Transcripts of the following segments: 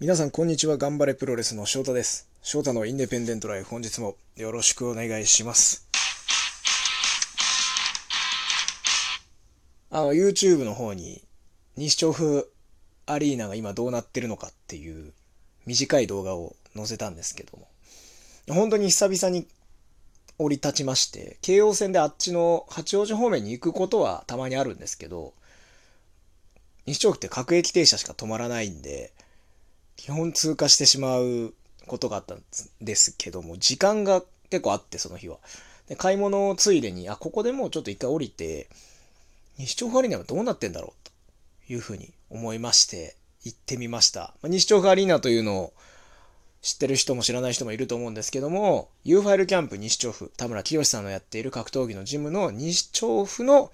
皆さんこんにちは。頑張れプロレスの翔太です。翔太のインデペンデントライフ本日もよろしくお願いします。あの YouTube の方に西調布アリーナが今どうなってるのかっていう短い動画を載せたんですけども。本当に久々に降り立ちまして京王線であっちの八王子方面に行くことはたまにあるんですけど西調布って各駅停車しか止まらないんで基本通過してしまうことがあったんですけども、時間が結構あって、その日は。で買い物をついでに、あ、ここでもうちょっと一回降りて、西調布アリーナはどうなってんだろうというふうに思いまして、行ってみました。まあ、西調布アリーナというのを知ってる人も知らない人もいると思うんですけども、U ファイルキャンプ西調布、田村清さんのやっている格闘技のジムの西調布の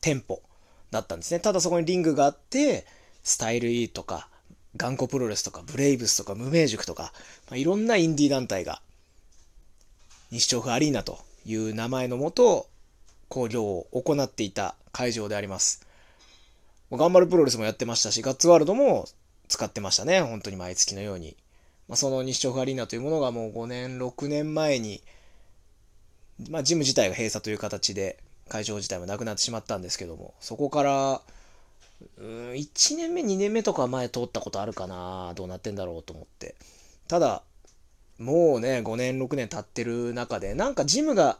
店舗だったんですね。ただそこにリングがあって、スタイル E とか、頑固プロレスとか、ブレイブスとか、無名塾とか、まあ、いろんなインディー団体が、西調布アリーナという名前のもと、興行を行っていた会場であります。頑張るプロレスもやってましたし、ガッツワールドも使ってましたね。本当に毎月のように。まあ、その西調布アリーナというものがもう5年、6年前に、まあ、ジム自体が閉鎖という形で、会場自体もなくなってしまったんですけども、そこから、うん、1年目、2年目とか前通ったことあるかなどうなってんだろうと思って。ただ、もうね、5年、6年経ってる中で、なんかジムが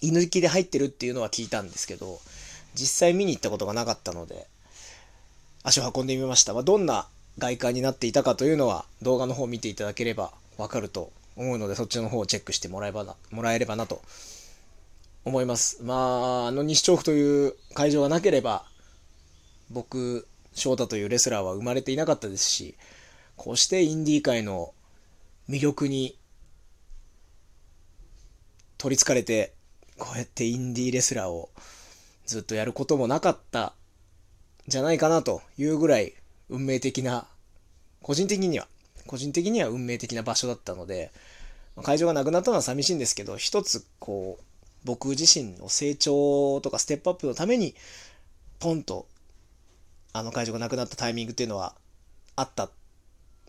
居抜きで入ってるっていうのは聞いたんですけど、実際見に行ったことがなかったので、足を運んでみました。まあ、どんな外観になっていたかというのは動画の方を見ていただければわかると思うので、そっちの方をチェックしてもらえばな、もらえればなと思います。まあ、あの西調布という会場がなければ、僕、翔太というレスラーは生まれていなかったですし、こうしてインディー界の魅力に取りつかれて、こうやってインディーレスラーをずっとやることもなかったじゃないかなというぐらい運命的な、個人的には、個人的には運命的な場所だったので、会場がなくなったのは寂しいんですけど、一つこう、僕自身の成長とかステップアップのために、ポンとあの会場がなくなったタイミングっていうのはあった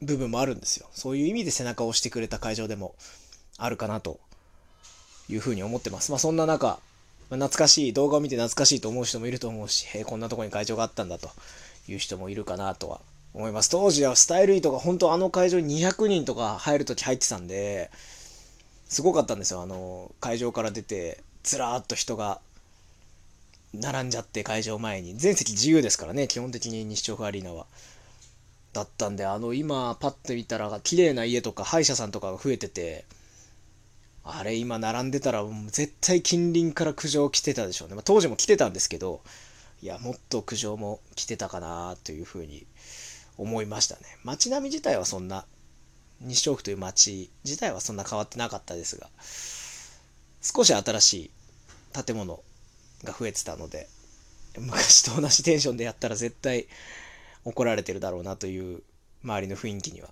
部分もあるんですよ。そういう意味で背中を押してくれた会場でもあるかなというふうに思ってます。まあそんな中、懐かしい、動画を見て懐かしいと思う人もいると思うし、へこんなとこに会場があったんだという人もいるかなとは思います。当時はスタイルイーとか本当あの会場に200人とか入るとき入ってたんで、すごかったんですよ。あの、会場から出て、ずらーっと人が並んじゃって会場前に。全席自由ですからね基本的に西調布アリーナは。だったんであの今パッと見たら綺麗な家とか歯医者さんとかが増えててあれ今並んでたら絶対近隣から苦情来てたでしょうね、まあ、当時も来てたんですけどいやもっと苦情も来てたかなというふうに思いましたね。街並み自体はそんな西調布という街自体はそんな変わってなかったですが少し新しい建物が増えてたので、昔と同じテンションでやったら絶対怒られてるだろうなという周りの雰囲気には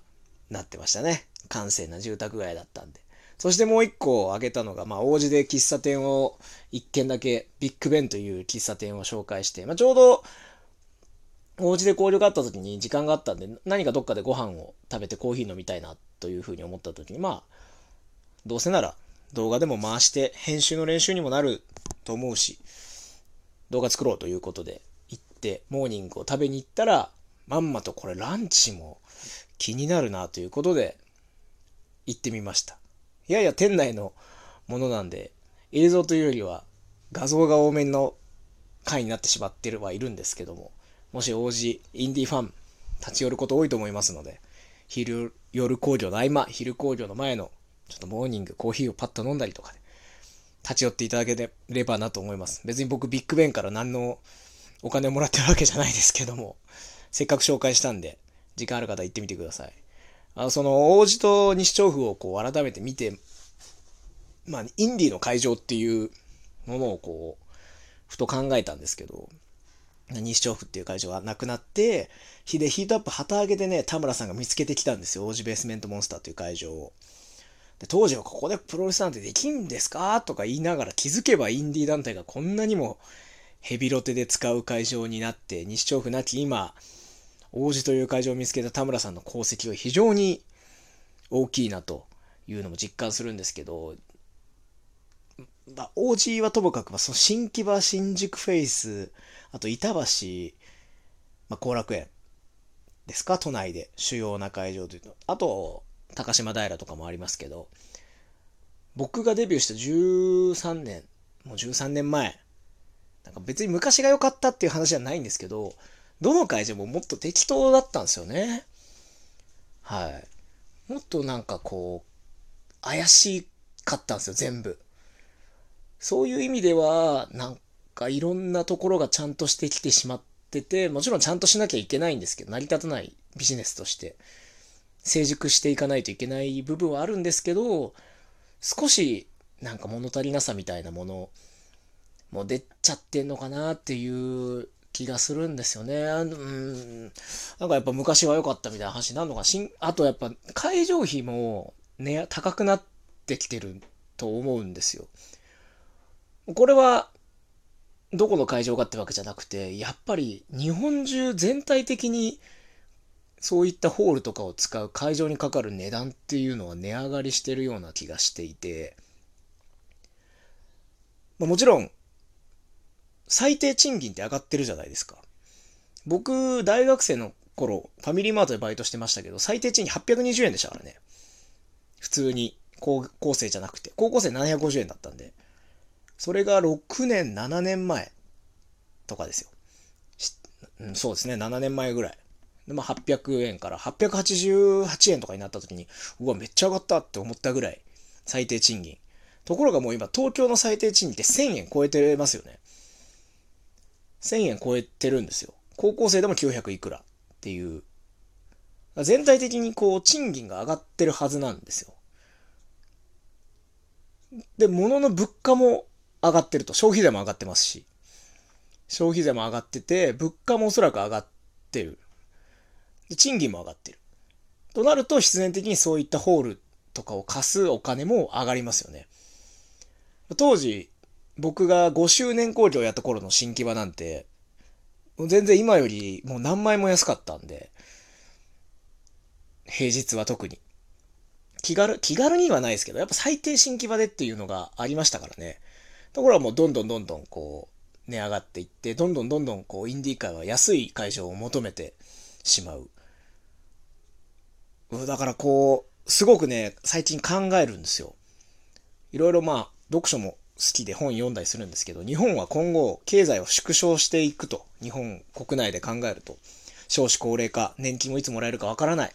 なってましたね。閑静な住宅街だったんで。そしてもう一個挙げたのが、まあ、王子で喫茶店を一軒だけ、ビッグベンという喫茶店を紹介して、まあ、ちょうど、王子で交流があった時に時間があったんで、何かどっかでご飯を食べてコーヒー飲みたいなというふうに思った時に、まあ、どうせなら動画でも回して編集の練習にもなると思うし、動画作ろうということで行って、モーニングを食べに行ったら、まんまとこれランチも気になるなということで行ってみました。いやいや店内のものなんで、映像というよりは画像が多めの回になってしまってるはいるんですけども、もし王子、インディファン、立ち寄ること多いと思いますので、昼、夜工業の合間、昼工業の前の、ちょっとモーニング、コーヒーをパッと飲んだりとかで、立ち寄っていただければなと思います。別に僕ビッグベンから何のお金をもらってるわけじゃないですけども、せっかく紹介したんで、時間ある方行ってみてください。あの、その、王子と西調布をこう改めて見て、まあ、インディーの会場っていうものをこう、ふと考えたんですけど、西調布っていう会場がなくなって、ヒでヒートアップ旗揚げでね、田村さんが見つけてきたんですよ。王子ベースメントモンスターという会場を。で当時はここでプロレスなんてできんですか？とか言いながら気づけばインディー団体がこんなにもヘビロテで使う会場になって、西調布なき今、王子という会場を見つけた田村さんの功績は非常に大きいなというのも実感するんですけど、まあ、王子はともかく、まあその新木場、新宿フェイス、あと板橋、まあ、後楽園ですか、都内で主要な会場というと。あと、高島平とかもありますけど、僕がデビューした13年、もう13年前、なんか別に昔が良かったっていう話じゃないんですけど、どの会場ももっと適当だったんですよね。はい。もっとなんかこう、怪しかったんですよ、全部。そういう意味では、なんかいろんなところがちゃんとしてきてしまってて、もちろんちゃんとしなきゃいけないんですけど、成り立たないビジネスとして、成熟していかないといけない部分はあるんですけど、少しなんか物足りなさみたいなものも出ちゃってんのかなっていう気がするんですよね。うん。なんかやっぱ昔は良かったみたいな話になるのかしん、あとやっぱ会場費もね、高くなってきてると思うんですよ。これは、どこの会場かってわけじゃなくて、やっぱり日本中全体的にそういったホールとかを使う会場にかかる値段っていうのは値上がりしてるような気がしていて、まあ、もちろん最低賃金って上がってるじゃないですか。僕、大学生の頃、ファミリーマートでバイトしてましたけど、最低賃金820円でしたからね。普通に、高校生じゃなくて。高校生750円だったんで。それが6年、7年前とかですよ。うん、そうですね、7年前ぐらい。で、まあ、800円から888円とかになった時に、うわ、めっちゃ上がったって思ったぐらい、最低賃金。ところがもう今、東京の最低賃金って1000円超えてますよね。1000円超えてるんですよ。高校生でも900いくらっていう。全体的にこう、賃金が上がってるはずなんですよ。で、物の物価も上がってると。消費税も上がってますし。消費税も上がってて、物価もおそらく上がってる。で賃金も上がってる。となると、必然的にそういったホールとかを貸すお金も上がりますよね。当時、僕が5周年工業やった頃の新木場なんて、全然今よりもう何枚も安かったんで、平日は特に。気軽、気軽にはないですけど、やっぱ最低新木場でっていうのがありましたからね。ところがもうどんどんどんどんこう、値上がっていって、どんどんどんどんこう、インディー界は安い会場を求めてしまう。だからこう、すごくね、最近考えるんですよ。いろいろまあ、読書も好きで本読んだりするんですけど、日本は今後経済を縮小していくと、日本国内で考えると、少子高齢化、年金をいつもらえるかわからない。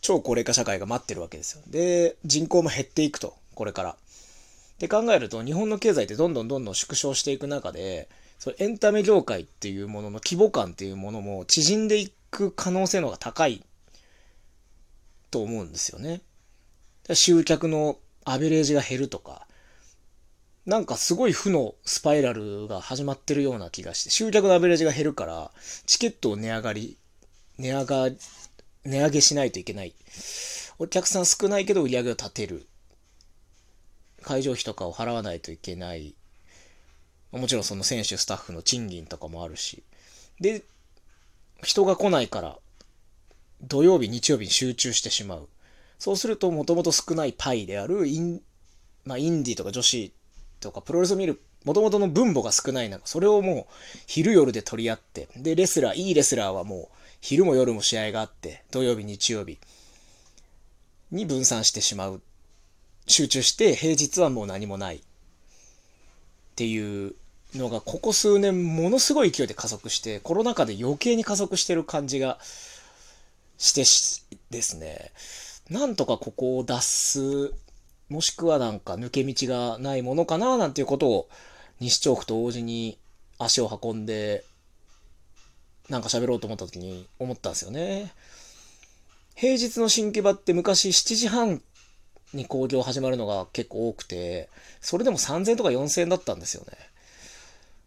超高齢化社会が待ってるわけですよ。で、人口も減っていくと、これから。で考えると、日本の経済ってどんどんどんどん縮小していく中で、そエンタメ業界っていうものの規模感っていうものも縮んでいく可能性の方が高いと思うんですよね。集客のアベレージが減るとか、なんかすごい負のスパイラルが始まってるような気がして、集客のアベレージが減るから、チケットを値上がり、値上が、値上げしないといけない。お客さん少ないけど売り上げを立てる。会場費とかを払わないといけない。もちろんその選手、スタッフの賃金とかもあるし。で、人が来ないから、土曜日、日曜日に集中してしまう。そうすると、もともと少ないパイであるイン、まあ、インディとか女子とかプロレスを見る元々の分母が少ない中、それをもう昼夜で取り合って、で、レスラー、いいレスラーはもう昼も夜も試合があって、土曜日、日曜日に分散してしまう。集中して平日はもう何もない。っていうのがここ数年ものすごい勢いで加速して、コロナ禍で余計に加速してる感じがしてですね、なんとかここを脱すもしくはなんか抜け道がないものかななんていうことを西調布と王子に足を運んでなんか喋ろうと思った時に思ったんですよね。平日の新木場って昔7時半に興行始まるのが結構多くて、それでも3000とか4000だったんですよね。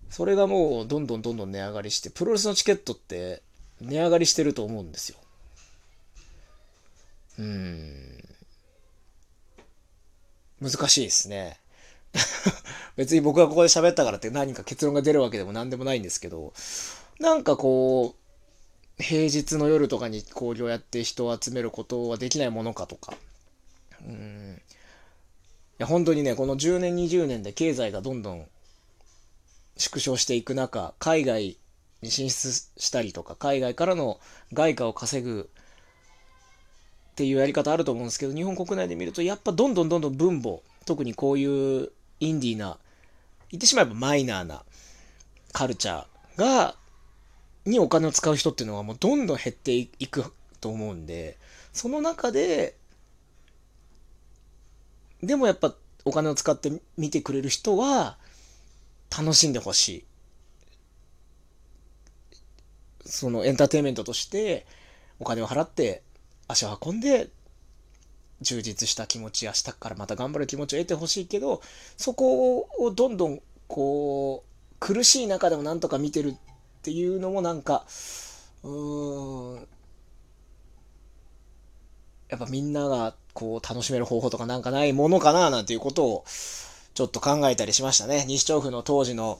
それがもうどんどんどんどん値上がりして、プロレスのチケットって値上がりしてると思うんですよ。うん。難しいですね。別に僕がここで喋ったからって何か結論が出るわけでも何でもないんですけど、なんかこう、平日の夜とかに興行やって人を集めることはできないものかとか。うん。いや、本当にね、この10年、20年で経済がどんどん縮小していく中、海外に進出したりとか、海外からの外貨を稼ぐっていうやり方あると思うんですけど、日本国内で見ると、やっぱどんどんどんどん分母、特にこういうインディーな、言ってしまえばマイナーなカルチャーがにお金を使う人っていうのはもうどんどん減っていくと思うんで、その中で、でもやっぱお金を使って見てくれる人は楽しんでほしい。そのエンターテインメントとしてお金を払って足を運んで充実した気持ち明日からまた頑張る気持ちを得てほしいけどそこをどんどんこう苦しい中でもなんとか見てるっていうのもなんか、うーん、やっぱみんながこう楽しめる方法とかなんかないものかななんていうことをちょっと考えたりしましたね。西調布の当時の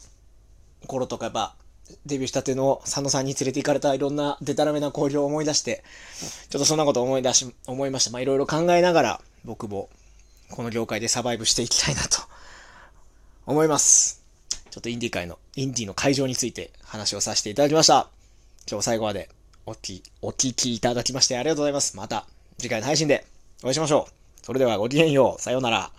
頃とかやっぱデビューしたての佐野さんに連れて行かれたいろんなデタラメな交流を思い出して、ちょっとそんなこと思い出し、思いました。まあいろいろ考えながら僕もこの業界でサバイブしていきたいなと思います。ちょっとインディ界の、インディの会場について話をさせていただきました。今日最後までおき、お聞きいただきましてありがとうございます。また次回の配信でお会いしましょう。それではごきげんよう。さようなら。